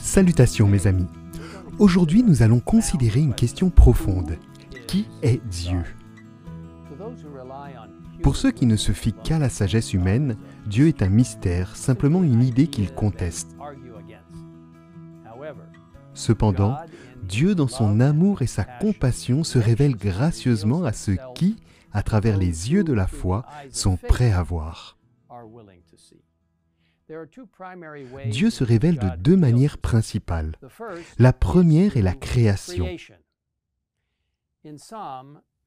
Salutations mes amis. Aujourd'hui nous allons considérer une question profonde. Qui est Dieu? Pour ceux qui ne se fient qu'à la sagesse humaine, Dieu est un mystère, simplement une idée qu'ils contestent. Cependant, Dieu dans son amour et sa compassion se révèle gracieusement à ceux qui, à travers les yeux de la foi, sont prêts à voir. Dieu se révèle de deux manières principales. La première est la création.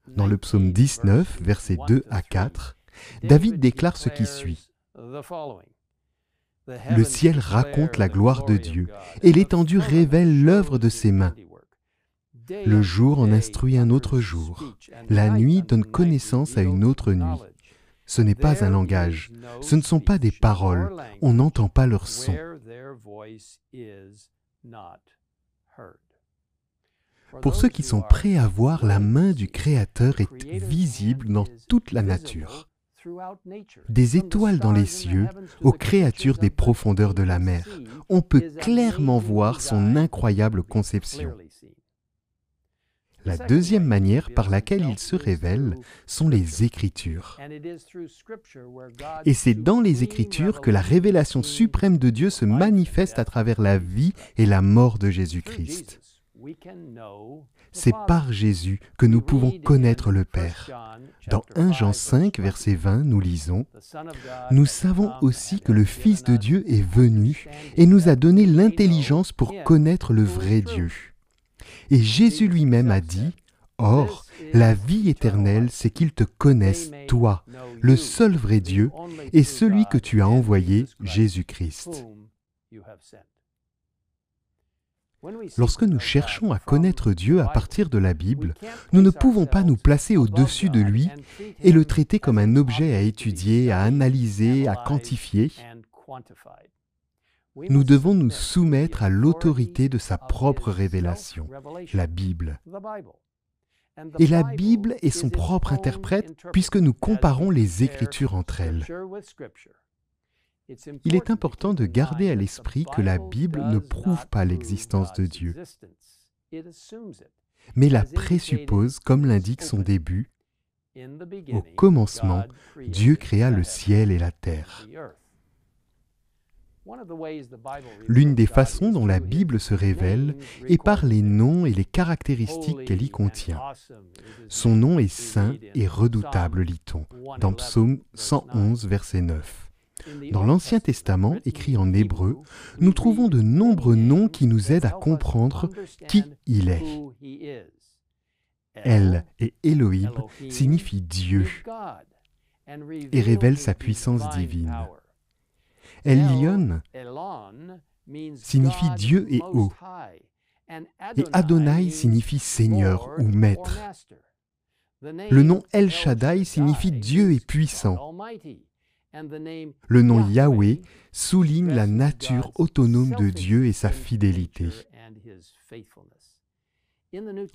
Dans le psaume 19, versets 2 à 4, David déclare ce qui suit. Le ciel raconte la gloire de Dieu, et l'étendue révèle l'œuvre de ses mains. Le jour en instruit un autre jour, la nuit donne connaissance à une autre nuit. Ce n'est pas un langage, ce ne sont pas des paroles, on n'entend pas leur son. Pour ceux qui sont prêts à voir, la main du Créateur est visible dans toute la nature. Des étoiles dans les cieux aux créatures des profondeurs de la mer, on peut clairement voir son incroyable conception. La deuxième manière par laquelle il se révèle sont les Écritures. Et c'est dans les Écritures que la révélation suprême de Dieu se manifeste à travers la vie et la mort de Jésus-Christ. C'est par Jésus que nous pouvons connaître le Père. Dans 1 Jean 5, verset 20, nous lisons, Nous savons aussi que le Fils de Dieu est venu et nous a donné l'intelligence pour connaître le vrai Dieu. Et Jésus lui-même a dit, Or, la vie éternelle, c'est qu'ils te connaissent, toi, le seul vrai Dieu, et celui que tu as envoyé, Jésus-Christ. Lorsque nous cherchons à connaître Dieu à partir de la Bible, nous ne pouvons pas nous placer au-dessus de lui et le traiter comme un objet à étudier, à analyser, à quantifier. Nous devons nous soumettre à l'autorité de sa propre révélation, la Bible. Et la Bible est son propre interprète puisque nous comparons les Écritures entre elles. Il est important de garder à l'esprit que la Bible ne prouve pas l'existence de Dieu, mais la présuppose comme l'indique son début. Au commencement, Dieu créa le ciel et la terre. L'une des façons dont la Bible se révèle est par les noms et les caractéristiques qu'elle y contient. Son nom est saint et redoutable, lit-on, dans Psaume 111, verset 9. Dans l'Ancien Testament, écrit en hébreu, nous trouvons de nombreux noms qui nous aident à comprendre qui il est. El et Elohim signifient Dieu et révèlent sa puissance divine. Elion signifie Dieu et haut. Et Adonai signifie Seigneur ou Maître. Le nom El Shaddai signifie Dieu est puissant. Le nom Yahweh souligne la nature autonome de Dieu et sa fidélité.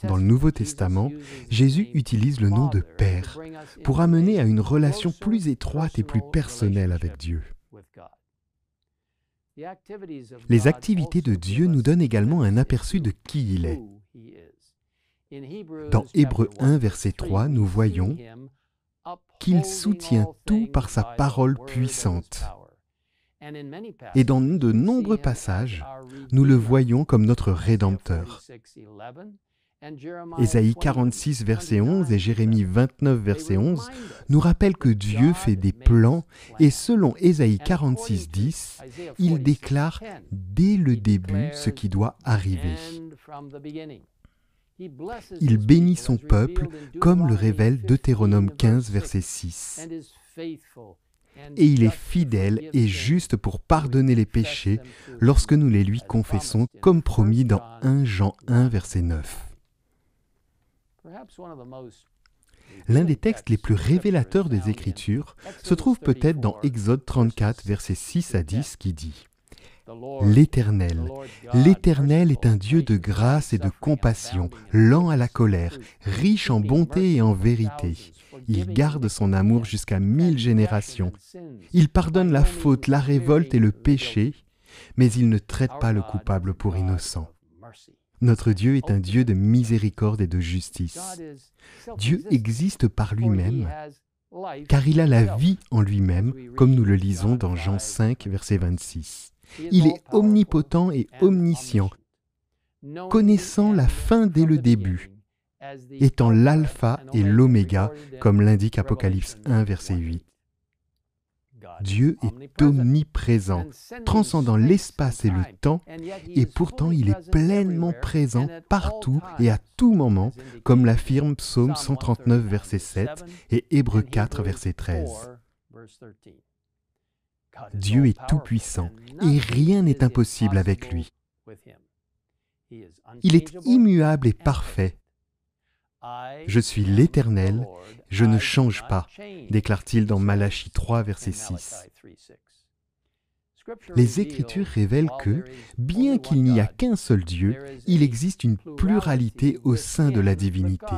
Dans le Nouveau Testament, Jésus utilise le nom de Père pour amener à une relation plus étroite et plus personnelle avec Dieu. Les activités de Dieu nous donnent également un aperçu de qui il est. Dans Hébreu 1, verset 3, nous voyons qu'il soutient tout par sa parole puissante. Et dans de nombreux passages, nous le voyons comme notre Rédempteur. Ésaïe 46, verset 11 et Jérémie 29, verset 11 nous rappellent que Dieu fait des plans et selon Ésaïe 46, 10, il déclare dès le début ce qui doit arriver. Il bénit son peuple comme le révèle Deutéronome 15, verset 6. Et il est fidèle et juste pour pardonner les péchés lorsque nous les lui confessons, comme promis dans 1 Jean 1, verset 9. L'un des textes les plus révélateurs des Écritures se trouve peut-être dans Exode 34, versets 6 à 10, qui dit L'Éternel, l'Éternel est un Dieu de grâce et de compassion, lent à la colère, riche en bonté et en vérité. Il garde son amour jusqu'à mille générations. Il pardonne la faute, la révolte et le péché. mais il ne traite pas le coupable pour innocent. Notre Dieu est un Dieu de miséricorde et de justice. Dieu existe par lui-même, car il a la vie en lui-même, comme nous le lisons dans Jean 5, verset 26. Il est omnipotent et omniscient, connaissant la fin dès le début, étant l'alpha et l'oméga, comme l'indique Apocalypse 1, verset 8. Dieu est omniprésent, transcendant l'espace et le temps, et pourtant il est pleinement présent partout et à tout moment, comme l'affirme Psaume 139, verset 7 et Hébreu 4, verset 13. Dieu est tout-puissant et rien n'est impossible avec lui. Il est immuable et parfait. Je suis l'Éternel, je ne change pas, déclare-t-il dans Malachie 3, verset 6. Les Écritures révèlent que, bien qu'il n'y a qu'un seul Dieu, il existe une pluralité au sein de la divinité.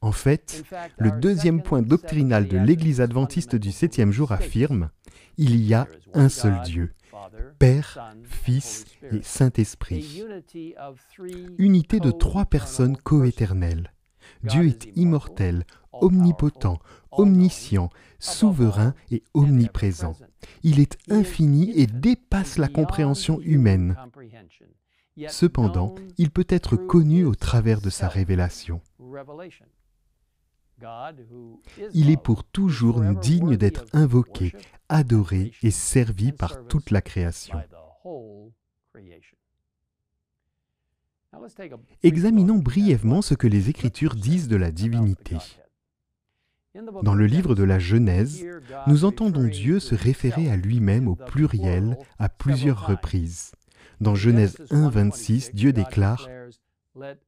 En fait, le deuxième point doctrinal de l'Église adventiste du septième jour affirme Il y a un seul Dieu, Père, Fils et Saint-Esprit. Unité de trois personnes coéternelles. Dieu est immortel, omnipotent, omniscient, souverain et omniprésent. Il est infini et dépasse la compréhension humaine. Cependant, il peut être connu au travers de sa révélation. Il est pour toujours digne d'être invoqué, adoré et servi par toute la création. Examinons brièvement ce que les Écritures disent de la divinité. Dans le livre de la Genèse, nous entendons Dieu se référer à lui-même au pluriel à plusieurs reprises. Dans Genèse 1, 26, Dieu déclare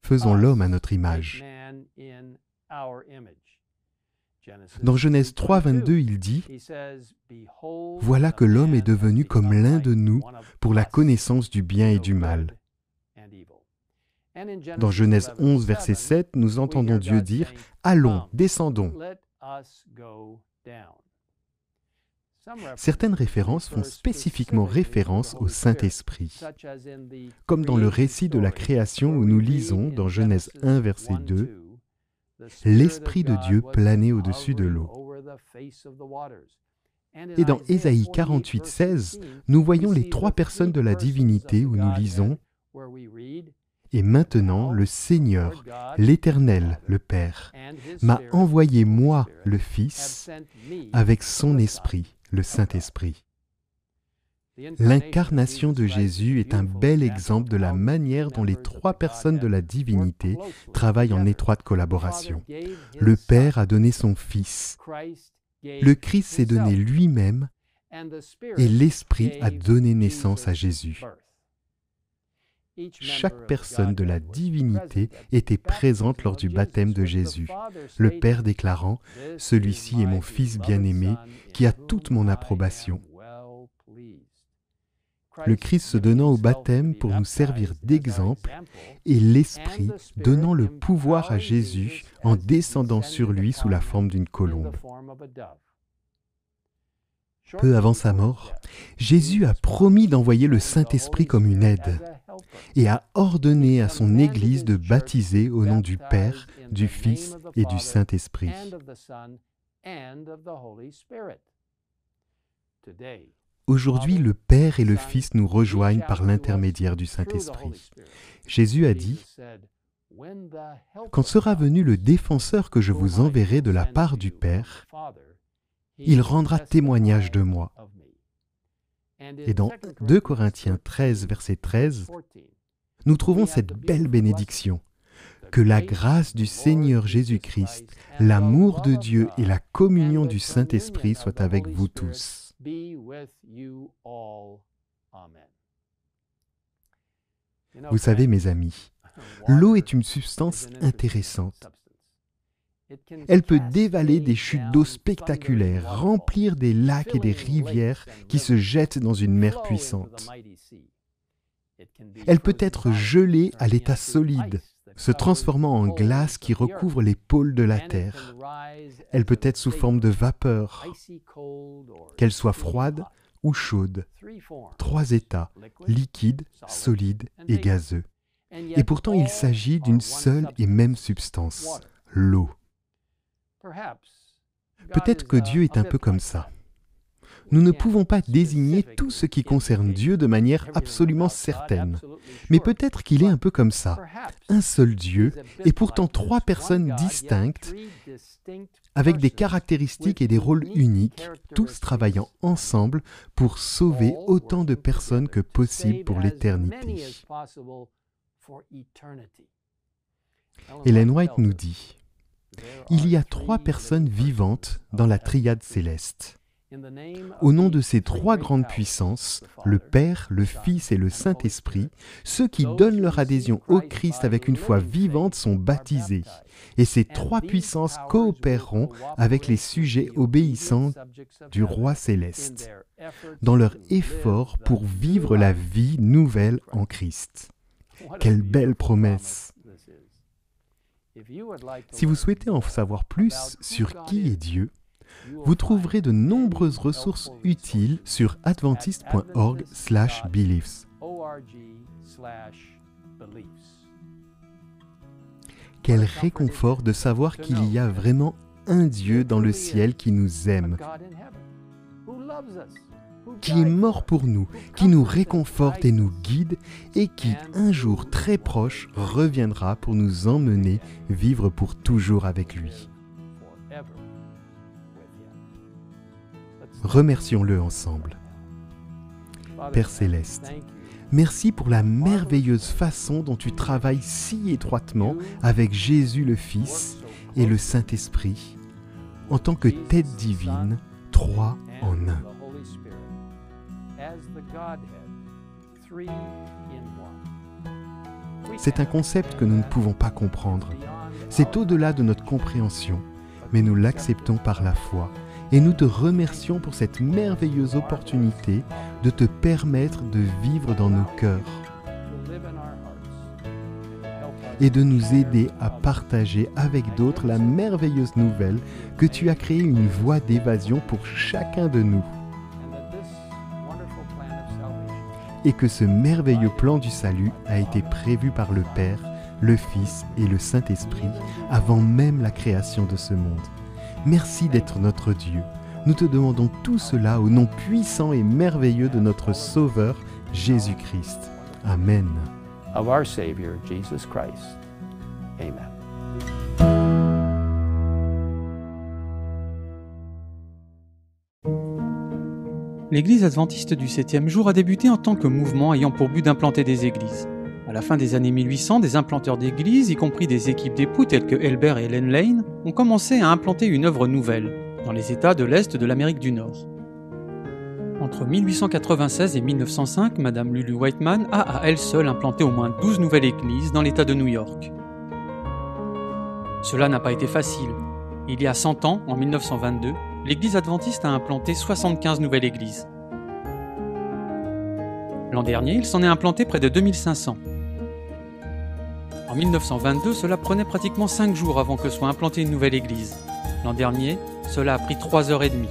Faisons l'homme à notre image. Dans Genèse 3, 22, il dit Voilà que l'homme est devenu comme l'un de nous pour la connaissance du bien et du mal. Dans Genèse 11, verset 7, nous entendons Dieu dire, Allons, descendons. Certaines références font spécifiquement référence au Saint-Esprit, comme dans le récit de la création où nous lisons dans Genèse 1, verset 2, L'Esprit de Dieu planait au-dessus de l'eau. Et dans Ésaïe 48, 16, nous voyons les trois personnes de la divinité où nous lisons et maintenant le Seigneur, l'Éternel, le Père, m'a envoyé moi, le Fils, avec son Esprit, le Saint-Esprit. L'incarnation de Jésus est un bel exemple de la manière dont les trois personnes de la divinité travaillent en étroite collaboration. Le Père a donné son Fils, le Christ s'est donné lui-même, et l'Esprit a donné naissance à Jésus chaque personne de la divinité était présente lors du baptême de Jésus, le Père déclarant, Celui-ci est mon Fils bien-aimé, qui a toute mon approbation. Le Christ se donnant au baptême pour nous servir d'exemple, et l'Esprit donnant le pouvoir à Jésus en descendant sur lui sous la forme d'une colombe. Peu avant sa mort, Jésus a promis d'envoyer le Saint-Esprit comme une aide et a ordonné à son Église de baptiser au nom du Père, du Fils et du Saint-Esprit. Aujourd'hui, le Père et le Fils nous rejoignent par l'intermédiaire du Saint-Esprit. Jésus a dit, Quand sera venu le défenseur que je vous enverrai de la part du Père, il rendra témoignage de moi. Et dans 2 Corinthiens 13, verset 13, nous trouvons cette belle bénédiction. Que la grâce du Seigneur Jésus-Christ, l'amour de Dieu et la communion du Saint-Esprit soient avec vous tous. Vous savez, mes amis, l'eau est une substance intéressante. Elle peut dévaler des chutes d'eau spectaculaires, remplir des lacs et des rivières qui se jettent dans une mer puissante. Elle peut être gelée à l'état solide, se transformant en glace qui recouvre les pôles de la Terre. Elle peut être sous forme de vapeur. Qu'elle soit froide, ou chaude. Trois états, liquide, solide et gazeux. Et pourtant il s'agit d'une seule et même substance, l'eau. Peut-être que Dieu est un peu comme ça. Nous ne pouvons pas désigner tout ce qui concerne Dieu de manière absolument certaine. Mais peut-être qu'il est un peu comme ça. Un seul Dieu et pourtant trois personnes distinctes avec des caractéristiques et des rôles uniques, tous travaillant ensemble pour sauver autant de personnes que possible pour l'éternité. Hélène White nous dit, Il y a trois personnes vivantes dans la triade céleste. Au nom de ces trois grandes puissances, le Père, le Fils et le Saint-Esprit, ceux qui donnent leur adhésion au Christ avec une foi vivante sont baptisés. Et ces trois puissances coopéreront avec les sujets obéissants du Roi céleste dans leur effort pour vivre la vie nouvelle en Christ. Quelle belle promesse Si vous souhaitez en savoir plus sur qui est Dieu, vous trouverez de nombreuses ressources utiles sur adventist.org/beliefs. Quel réconfort de savoir qu'il y a vraiment un Dieu dans le ciel qui nous aime, qui est mort pour nous, qui nous réconforte et nous guide, et qui, un jour très proche, reviendra pour nous emmener vivre pour toujours avec lui. Remercions-le ensemble. Père céleste, merci pour la merveilleuse façon dont tu travailles si étroitement avec Jésus le Fils et le Saint-Esprit, en tant que tête divine, trois en un. C'est un concept que nous ne pouvons pas comprendre. C'est au-delà de notre compréhension, mais nous l'acceptons par la foi et nous te remercions pour cette merveilleuse opportunité de te permettre de vivre dans nos cœurs et de nous aider à partager avec d'autres la merveilleuse nouvelle que tu as créé une voie d'évasion pour chacun de nous. Et que ce merveilleux plan du salut a été prévu par le Père, le Fils et le Saint-Esprit avant même la création de ce monde. Merci d'être notre Dieu. Nous te demandons tout cela au nom puissant et merveilleux de notre Sauveur Jésus-Christ. Amen. L'Église adventiste du septième jour a débuté en tant que mouvement ayant pour but d'implanter des églises. À la fin des années 1800, des implanteurs d'églises, y compris des équipes d'époux telles que Elbert et Helen Lane, ont commencé à implanter une œuvre nouvelle, dans les États de l'Est de l'Amérique du Nord. Entre 1896 et 1905, Madame Lulu Whiteman a à elle seule implanté au moins 12 nouvelles églises dans l'État de New York. Cela n'a pas été facile. Il y a 100 ans, en 1922, l'Église adventiste a implanté 75 nouvelles églises. L'an dernier, il s'en est implanté près de 2500. En 1922, cela prenait pratiquement 5 jours avant que soit implantée une nouvelle église. L'an dernier, cela a pris 3 heures et demie.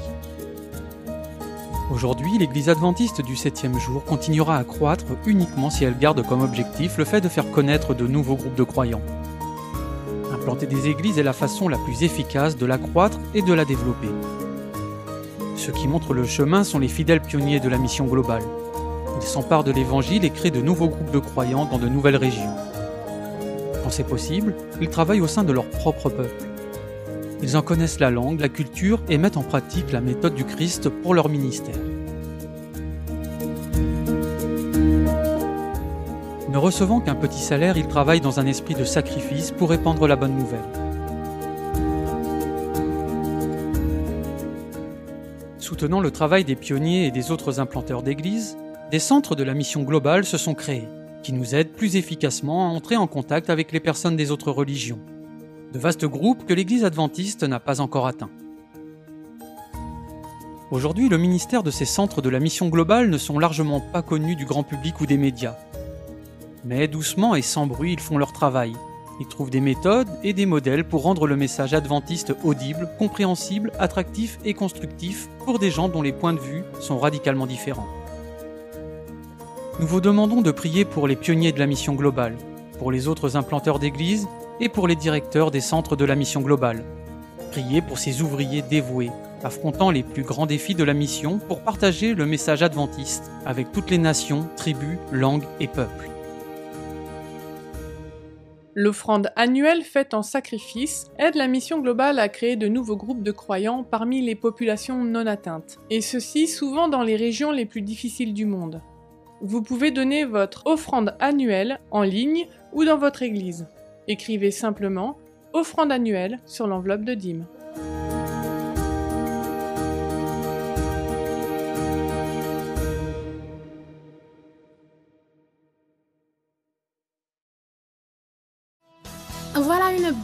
Aujourd'hui, l'église adventiste du 7e jour continuera à croître uniquement si elle garde comme objectif le fait de faire connaître de nouveaux groupes de croyants. Implanter des églises est la façon la plus efficace de la croître et de la développer. Ceux qui montrent le chemin sont les fidèles pionniers de la mission globale. Ils s'emparent de l'évangile et créent de nouveaux groupes de croyants dans de nouvelles régions quand c'est possible, ils travaillent au sein de leur propre peuple. Ils en connaissent la langue, la culture et mettent en pratique la méthode du Christ pour leur ministère. Ne recevant qu'un petit salaire, ils travaillent dans un esprit de sacrifice pour répandre la bonne nouvelle. Soutenant le travail des pionniers et des autres implanteurs d'églises, des centres de la mission globale se sont créés qui nous aident plus efficacement à entrer en contact avec les personnes des autres religions. De vastes groupes que l'Église adventiste n'a pas encore atteints. Aujourd'hui, le ministère de ces centres de la mission globale ne sont largement pas connus du grand public ou des médias. Mais doucement et sans bruit, ils font leur travail, Il trouve des méthodes et des modèles pour rendre le message adventiste audible, compréhensible, attractif et constructif pour des gens dont les points de vue sont radicalement différents. Nous vous demandons de prier pour les pionniers de la mission globale, pour les autres implanteurs d'églises et pour les directeurs des centres de la mission globale. Priez pour ces ouvriers dévoués, affrontant les plus grands défis de la mission pour partager le message adventiste avec toutes les nations, tribus, langues et peuples. L'offrande annuelle faite en sacrifice aide la mission globale à créer de nouveaux groupes de croyants parmi les populations non atteintes, et ceci souvent dans les régions les plus difficiles du monde. Vous pouvez donner votre offrande annuelle en ligne ou dans votre église. Écrivez simplement offrande annuelle sur l'enveloppe de dîmes.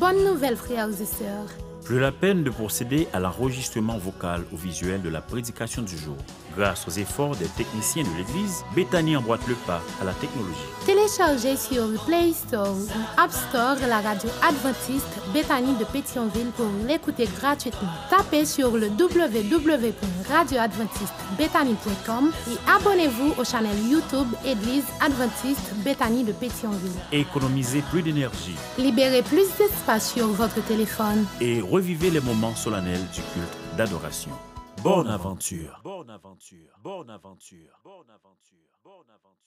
Bonne nouvelle, frères et sœurs. Plus la peine de procéder à l'enregistrement vocal ou visuel de la prédication du jour. Grâce aux efforts des techniciens de l'Église, Bethany emboîte le pas à la technologie. Téléchargez sur le Play Store ou App Store la radio adventiste Bethany de Pétionville pour l'écouter gratuitement. Tapez sur le www.radioadventistebethany.com et abonnez-vous au channel YouTube Église adventiste Bethany de Pétionville. Économisez plus d'énergie. Libérez plus d'espace sur votre téléphone. Et revivez les moments solennels du culte d'adoration. Bonne aventure. Bonne aventure. Bonne aventure. Bonne aventure. Bonne aventure.